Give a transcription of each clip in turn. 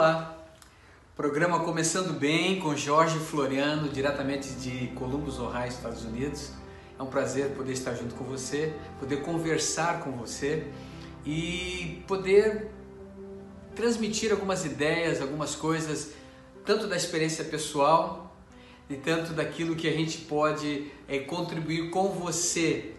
Olá, programa começando bem com Jorge Floriano, diretamente de Columbus, Ohio, Estados Unidos. É um prazer poder estar junto com você, poder conversar com você e poder transmitir algumas ideias, algumas coisas, tanto da experiência pessoal e tanto daquilo que a gente pode é, contribuir com você.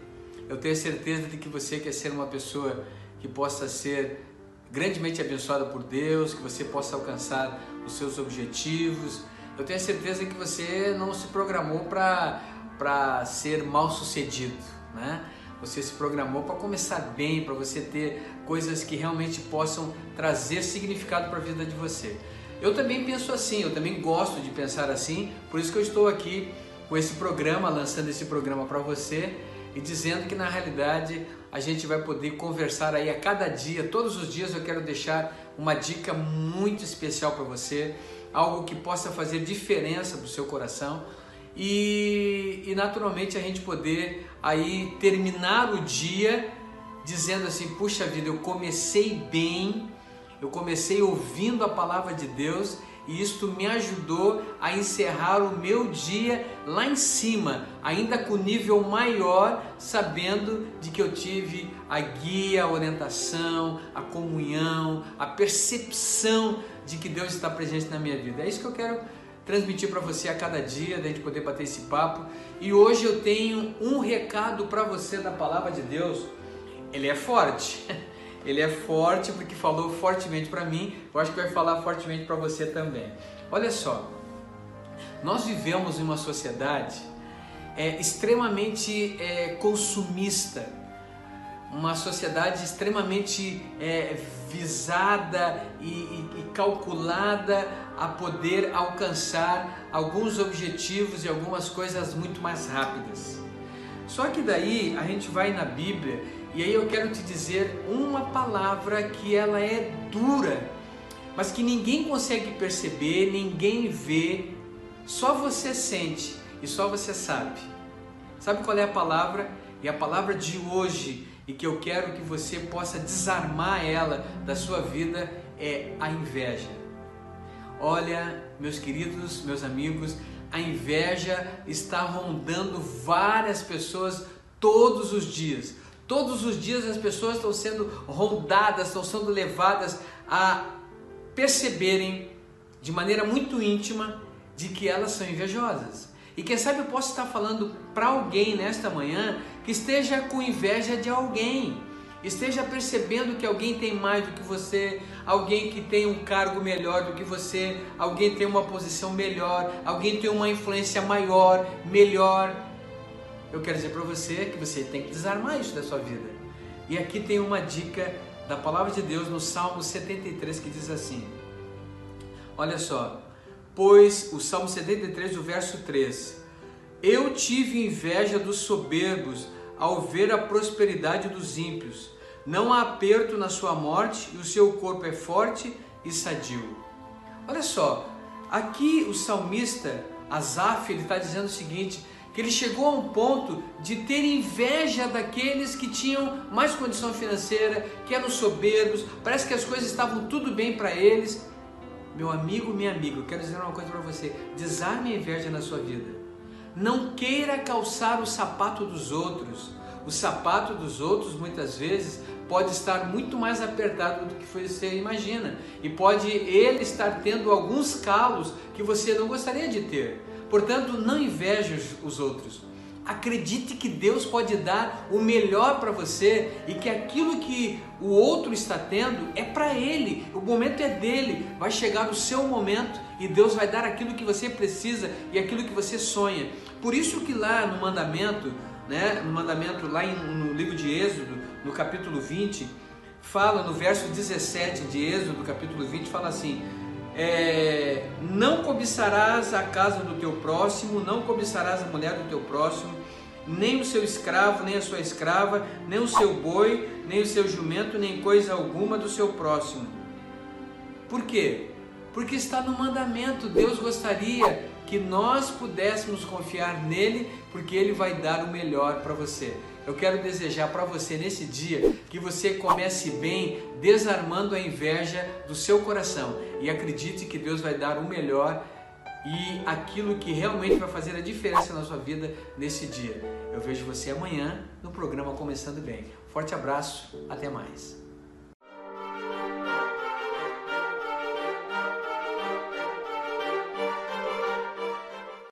Eu tenho certeza de que você quer ser uma pessoa que possa ser grandemente abençoada por Deus, que você possa alcançar os seus objetivos. Eu tenho certeza que você não se programou para ser mal sucedido, né? Você se programou para começar bem, para você ter coisas que realmente possam trazer significado para a vida de você. Eu também penso assim, eu também gosto de pensar assim, por isso que eu estou aqui com esse programa, lançando esse programa para você e dizendo que na realidade a gente vai poder conversar aí a cada dia, todos os dias eu quero deixar uma dica muito especial para você, algo que possa fazer diferença para o seu coração e, e naturalmente a gente poder aí terminar o dia dizendo assim, puxa vida, eu comecei bem, eu comecei ouvindo a palavra de Deus e isto me ajudou a encerrar o meu dia lá em cima, ainda com nível maior, sabendo de que eu tive a guia, a orientação, a comunhão, a percepção de que Deus está presente na minha vida. É isso que eu quero transmitir para você a cada dia, da gente poder bater esse papo. E hoje eu tenho um recado para você da palavra de Deus. Ele é forte. Ele é forte porque falou fortemente para mim, eu acho que vai falar fortemente para você também. Olha só, nós vivemos em uma sociedade é, extremamente é, consumista, uma sociedade extremamente é, visada e, e, e calculada a poder alcançar alguns objetivos e algumas coisas muito mais rápidas. Só que daí a gente vai na Bíblia e aí eu quero te dizer uma palavra que ela é dura, mas que ninguém consegue perceber, ninguém vê, só você sente e só você sabe. Sabe qual é a palavra? E a palavra de hoje, e que eu quero que você possa desarmar ela da sua vida, é a inveja. Olha, meus queridos, meus amigos, a inveja está rondando várias pessoas todos os dias. Todos os dias as pessoas estão sendo rondadas, estão sendo levadas a perceberem de maneira muito íntima de que elas são invejosas. E quem sabe eu posso estar falando para alguém nesta manhã que esteja com inveja de alguém, esteja percebendo que alguém tem mais do que você, alguém que tem um cargo melhor do que você, alguém tem uma posição melhor, alguém tem uma influência maior, melhor eu quero dizer para você que você tem que desarmar isso da sua vida. E aqui tem uma dica da palavra de Deus no Salmo 73 que diz assim: Olha só, pois o Salmo 73, o verso 3: Eu tive inveja dos soberbos ao ver a prosperidade dos ímpios. Não há aperto na sua morte e o seu corpo é forte e sadio. Olha só, aqui o salmista Asaf ele está dizendo o seguinte: que ele chegou a um ponto de ter inveja daqueles que tinham mais condição financeira, que eram soberbos, parece que as coisas estavam tudo bem para eles. Meu amigo, minha amiga, quero dizer uma coisa para você: desarme a inveja na sua vida. Não queira calçar o sapato dos outros. O sapato dos outros muitas vezes pode estar muito mais apertado do que você imagina e pode ele estar tendo alguns calos que você não gostaria de ter. Portanto, não inveje os outros. Acredite que Deus pode dar o melhor para você e que aquilo que o outro está tendo é para ele. O momento é dele. Vai chegar o seu momento e Deus vai dar aquilo que você precisa e aquilo que você sonha. Por isso que lá no mandamento, né, no mandamento lá no livro de Êxodo, no capítulo 20, fala no verso 17 de Êxodo, capítulo 20, fala assim: é, não cobiçarás a casa do teu próximo, não cobiçarás a mulher do teu próximo, nem o seu escravo, nem a sua escrava, nem o seu boi, nem o seu jumento, nem coisa alguma do seu próximo. Por quê? Porque está no mandamento. Deus gostaria que nós pudéssemos confiar nele, porque ele vai dar o melhor para você. Eu quero desejar para você nesse dia que você comece bem, desarmando a inveja do seu coração e acredite que Deus vai dar o melhor e aquilo que realmente vai fazer a diferença na sua vida nesse dia. Eu vejo você amanhã no programa Começando Bem. Forte abraço, até mais.